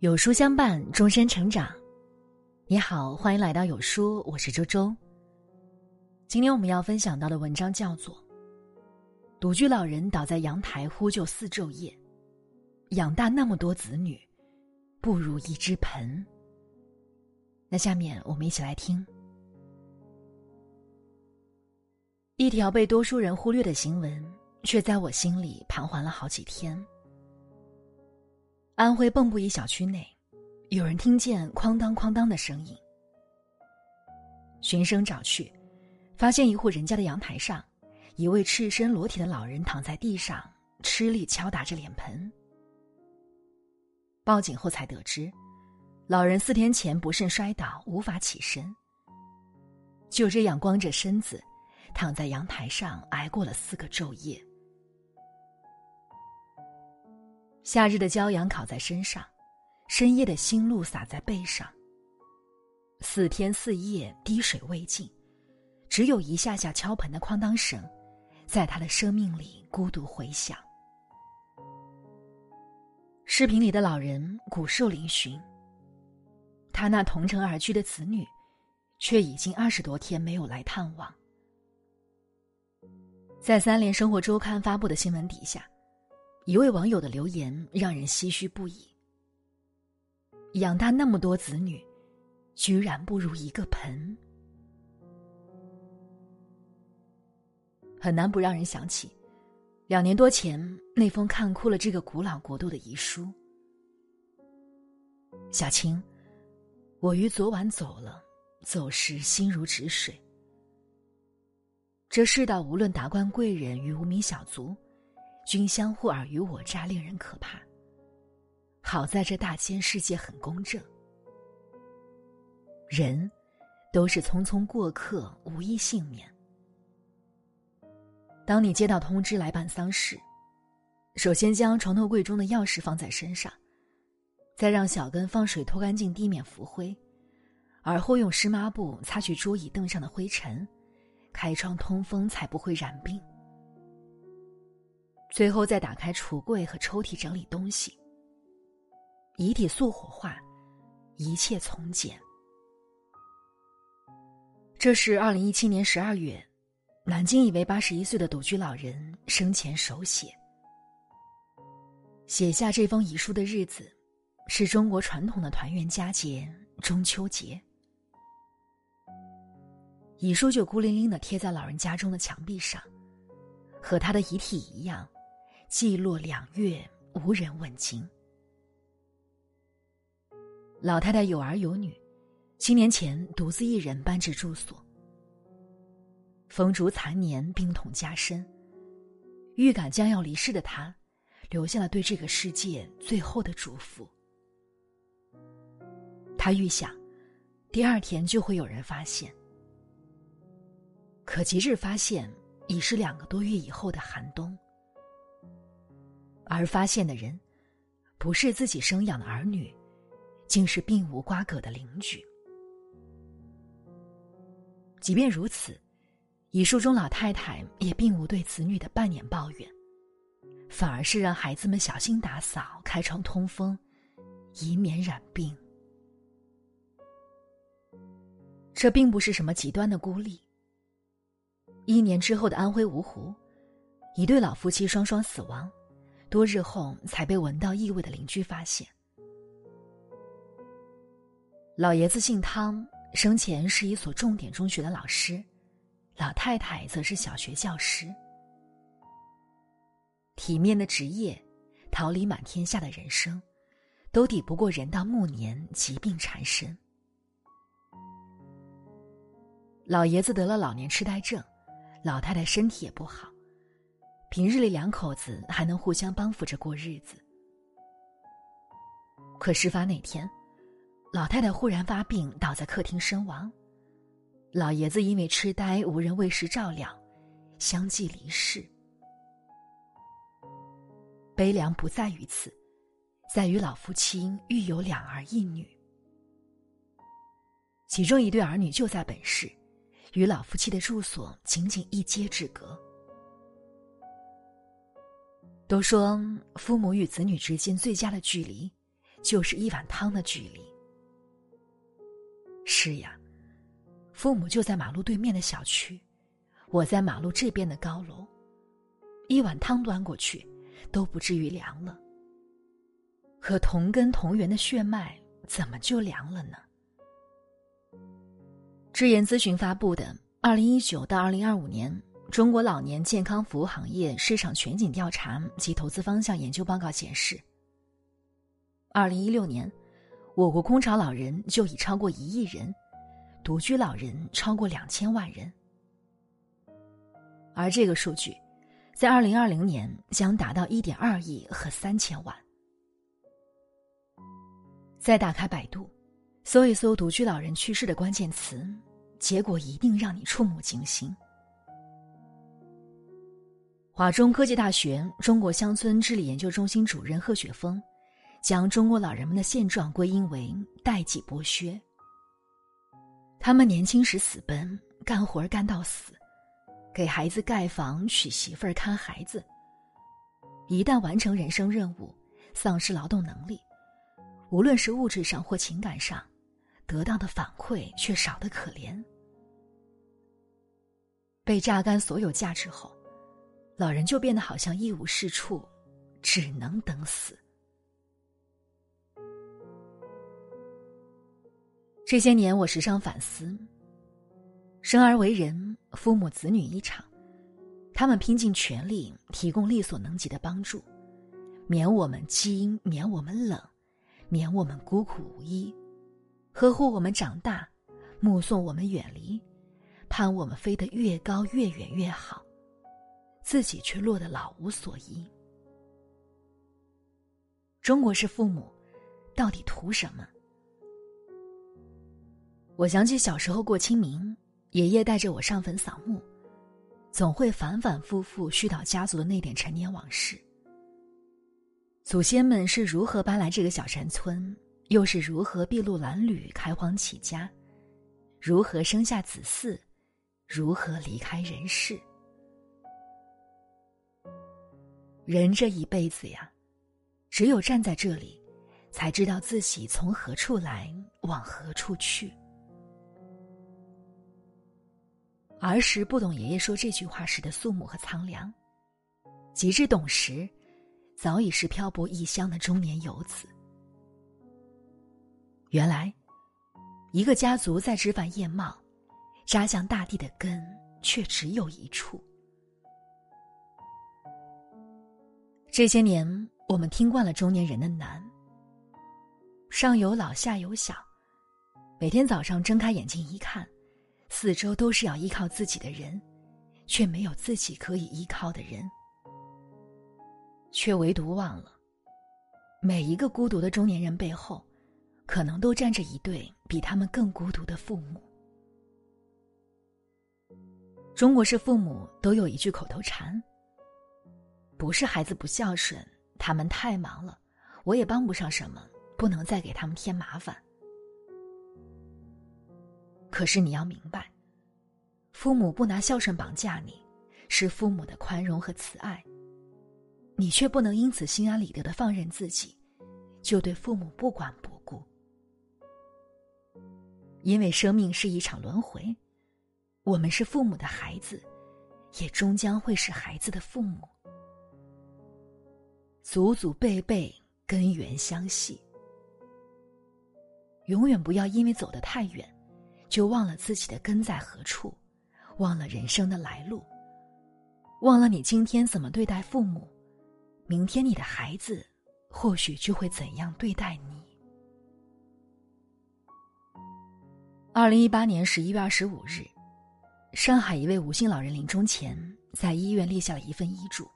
有书相伴，终身成长。你好，欢迎来到有书，我是周周。今天我们要分享到的文章叫做《独居老人倒在阳台呼救四昼夜，养大那么多子女，不如一只盆》。那下面我们一起来听一条被多数人忽略的新闻，却在我心里盘桓了好几天。安徽蚌埠一小区内，有人听见哐当哐当的声音，循声找去，发现一户人家的阳台上，一位赤身裸体的老人躺在地上，吃力敲打着脸盆。报警后才得知，老人四天前不慎摔倒，无法起身，就这样光着身子，躺在阳台上挨过了四个昼夜。夏日的骄阳烤在身上，深夜的新露洒在背上。四天四夜滴水未进，只有一下下敲盆的哐当声，在他的生命里孤独回响。视频里的老人骨瘦嶙峋，他那同城而居的子女，却已经二十多天没有来探望。在三联生活周刊发布的新闻底下。一位网友的留言让人唏嘘不已。养大那么多子女，居然不如一个盆，很难不让人想起两年多前那封看哭了这个古老国度的遗书。小青，我于昨晚走了，走时心如止水。这世道无论达官贵人与无名小卒。均相互尔虞我诈，令人可怕。好在这大千世界很公正，人都是匆匆过客，无一幸免。当你接到通知来办丧事，首先将床头柜中的钥匙放在身上，再让小根放水拖干净地面浮灰，而后用湿抹布擦去桌椅凳上的灰尘，开窗通风，才不会染病。最后再打开橱柜和抽屉整理东西。遗体速火化，一切从简。这是二零一七年十二月，南京一位八十一岁的独居老人生前手写。写下这封遗书的日子，是中国传统的团圆佳节——中秋节。遗书就孤零零的贴在老人家中的墙壁上，和他的遗体一样。寂落两月，无人问津。老太太有儿有女，七年前独自一人搬至住所。风烛残年，病痛加深，预感将要离世的她，留下了对这个世界最后的嘱咐。他预想，第二天就会有人发现。可及日发现，已是两个多月以后的寒冬。而发现的人，不是自己生养的儿女，竟是并无瓜葛的邻居。即便如此，遗书中老太太也并无对子女的半点抱怨，反而是让孩子们小心打扫、开窗通风，以免染病。这并不是什么极端的孤立。一年之后的安徽芜湖，一对老夫妻双双死亡。多日后才被闻到异味的邻居发现。老爷子姓汤，生前是一所重点中学的老师，老太太则是小学教师。体面的职业，桃李满天下的人生，都抵不过人到暮年疾病缠身。老爷子得了老年痴呆症，老太太身体也不好。平日里两口子还能互相帮扶着过日子，可事发那天，老太太忽然发病倒在客厅身亡，老爷子因为痴呆无人喂食照料，相继离世。悲凉不在于此，在于老夫妻育有两儿一女，其中一对儿女就在本市，与老夫妻的住所仅仅一街之隔。都说父母与子女之间最佳的距离，就是一碗汤的距离。是呀，父母就在马路对面的小区，我在马路这边的高楼，一碗汤端过去，都不至于凉了。可同根同源的血脉，怎么就凉了呢？智研咨询发布的《二零一九到二零二五年中国老年健康服务行业市场全景调查及投资方向研究报告》显示，二零一六年，我国空巢老人就已超过一亿人，独居老人超过两千万人，而这个数据，在二零二零年将达到一点二亿和三千万。再打开百度，搜一搜独居老人去世的关键词，结果一定让你触目惊心。华中科技大学中国乡村治理研究中心主任贺雪峰，将中国老人们的现状归因为代际剥削。他们年轻时死奔，干活干到死，给孩子盖房、娶媳妇儿、看孩子。一旦完成人生任务，丧失劳动能力。无论是物质上或情感上，得到的反馈却少得可怜。被榨干所有价值后，老人就变得好像一无是处，只能等死。这些年，我时常反思：生而为人，父母子女一场，他们拼尽全力提供力所能及的帮助，免我们饥，免我们冷。免我们孤苦无依，呵护我们长大，目送我们远离，盼我们飞得越高越远越好，自己却落得老无所依。中国式父母到底图什么？我想起小时候过清明，爷爷带着我上坟扫墓，总会反反复复絮叨家族的那点陈年往事。祖先们是如何搬来这个小山村？又是如何筚路蓝缕、开荒起家？如何生下子嗣？如何离开人世？人这一辈子呀，只有站在这里，才知道自己从何处来，往何处去。儿时不懂爷爷说这句话时的肃穆和苍凉，及至懂时。早已是漂泊异乡的中年游子。原来，一个家族在枝繁叶茂，扎向大地的根却只有一处。这些年，我们听惯了中年人的难：上有老，下有小，每天早上睁开眼睛一看，四周都是要依靠自己的人，却没有自己可以依靠的人。却唯独忘了，每一个孤独的中年人背后，可能都站着一对比他们更孤独的父母。中国式父母都有一句口头禅：“不是孩子不孝顺，他们太忙了，我也帮不上什么，不能再给他们添麻烦。”可是你要明白，父母不拿孝顺绑架你，是父母的宽容和慈爱。你却不能因此心安理得的放任自己，就对父母不管不顾。因为生命是一场轮回，我们是父母的孩子，也终将会是孩子的父母。祖祖辈辈根源相系，永远不要因为走得太远，就忘了自己的根在何处，忘了人生的来路，忘了你今天怎么对待父母。明天你的孩子，或许就会怎样对待你。二零一八年十一月二十五日，上海一位吴姓老人临终前在医院立下了一份遗嘱：“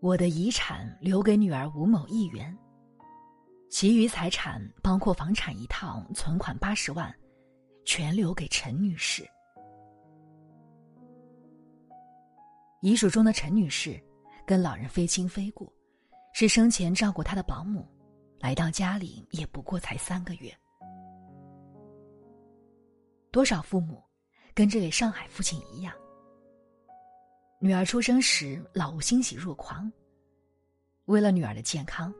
我的遗产留给女儿吴某一元，其余财产包括房产一套、存款八十万，全留给陈女士。”遗嘱中的陈女士。跟老人非亲非故，是生前照顾他的保姆，来到家里也不过才三个月。多少父母跟这位上海父亲一样，女儿出生时，老吴欣喜若狂，为了女儿的健康，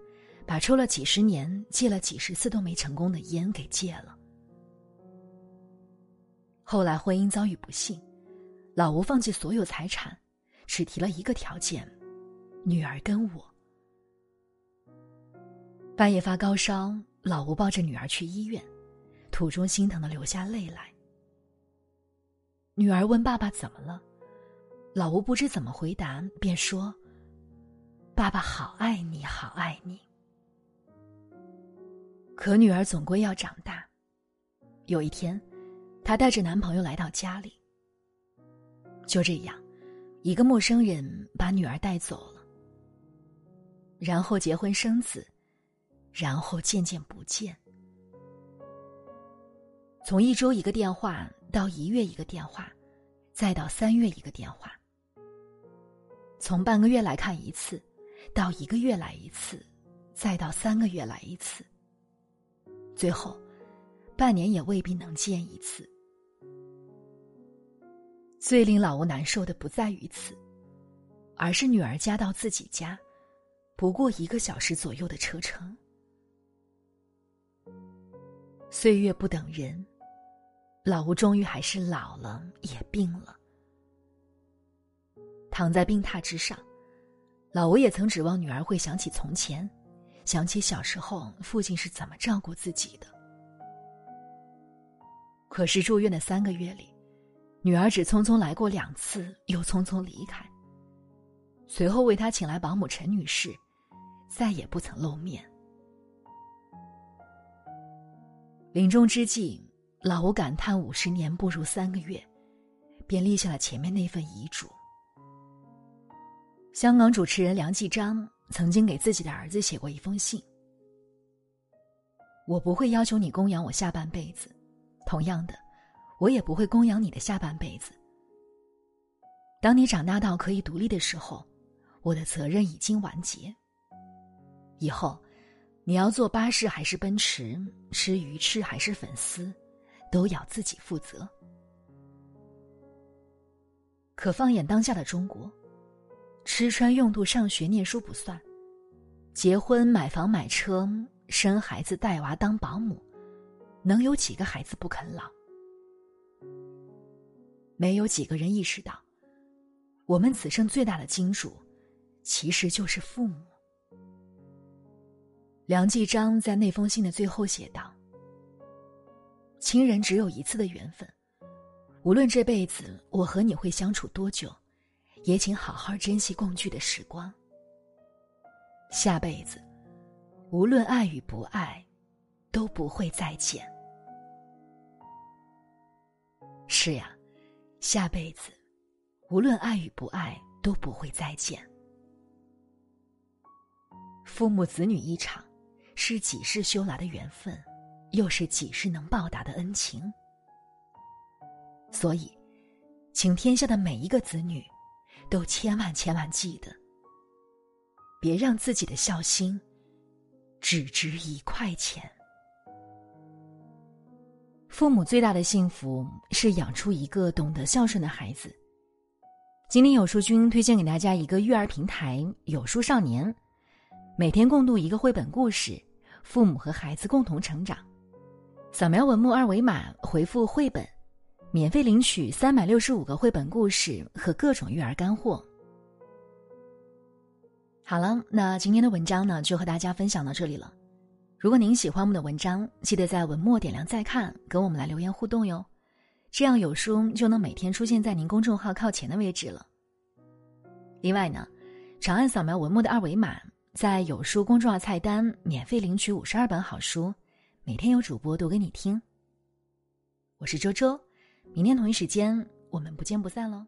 把抽了几十年、戒了几十次都没成功的烟给戒了。后来婚姻遭遇不幸，老吴放弃所有财产，只提了一个条件：女儿跟我。半夜发高烧，老吴抱着女儿去医院，途中心疼的流下泪来。女儿问爸爸怎么了，老吴不知怎么回答，便说：“爸爸好爱你，好爱你。”可女儿总归要长大。有一天，她带着男朋友来到家里。就这样，一个陌生人把女儿带走了。然后结婚生子，然后渐渐不见。从一周一个电话到一月一个电话，再到三月一个电话。从半个月来看一次，到一个月来一次，再到三个月来一次。最后，半年也未必能见一次。最令老吴难受的不在于此，而是女儿家到自己家，不过一个小时左右的车程。岁月不等人，老吴终于还是老了，也病了。躺在病榻之上，老吴也曾指望女儿会想起从前。想起小时候父亲是怎么照顾自己的，可是住院的三个月里，女儿只匆匆来过两次，又匆匆离开。随后为他请来保姆陈女士，再也不曾露面。临终之际，老吴感叹五十年不如三个月，便立下了前面那份遗嘱。香港主持人梁继章。曾经给自己的儿子写过一封信。我不会要求你供养我下半辈子，同样的，我也不会供养你的下半辈子。当你长大到可以独立的时候，我的责任已经完结。以后，你要坐巴士还是奔驰，吃鱼翅还是粉丝，都要自己负责。可放眼当下的中国。吃穿用度、上学念书不算，结婚、买房、买车、生孩子、带娃、当保姆，能有几个孩子不啃老？没有几个人意识到，我们此生最大的金主，其实就是父母。梁继章在那封信的最后写道：“亲人只有一次的缘分，无论这辈子我和你会相处多久。”也请好好珍惜共聚的时光。下辈子，无论爱与不爱，都不会再见。是呀，下辈子，无论爱与不爱，都不会再见。父母子女一场，是几世修来的缘分，又是几世能报答的恩情。所以，请天下的每一个子女。都千万千万记得，别让自己的孝心只值一块钱。父母最大的幸福是养出一个懂得孝顺的孩子。今天有书君推荐给大家一个育儿平台——有书少年，每天共读一个绘本故事，父母和孩子共同成长。扫描文末二维码，回复“绘本”。免费领取三百六十五个绘本故事和各种育儿干货。好了，那今天的文章呢，就和大家分享到这里了。如果您喜欢我们的文章，记得在文末点亮再看，跟我们来留言互动哟。这样有书就能每天出现在您公众号靠前的位置了。另外呢，长按扫描文末的二维码，在有书公众号菜单免费领取五十二本好书，每天有主播读给你听。我是周周。明天同一时间，我们不见不散喽。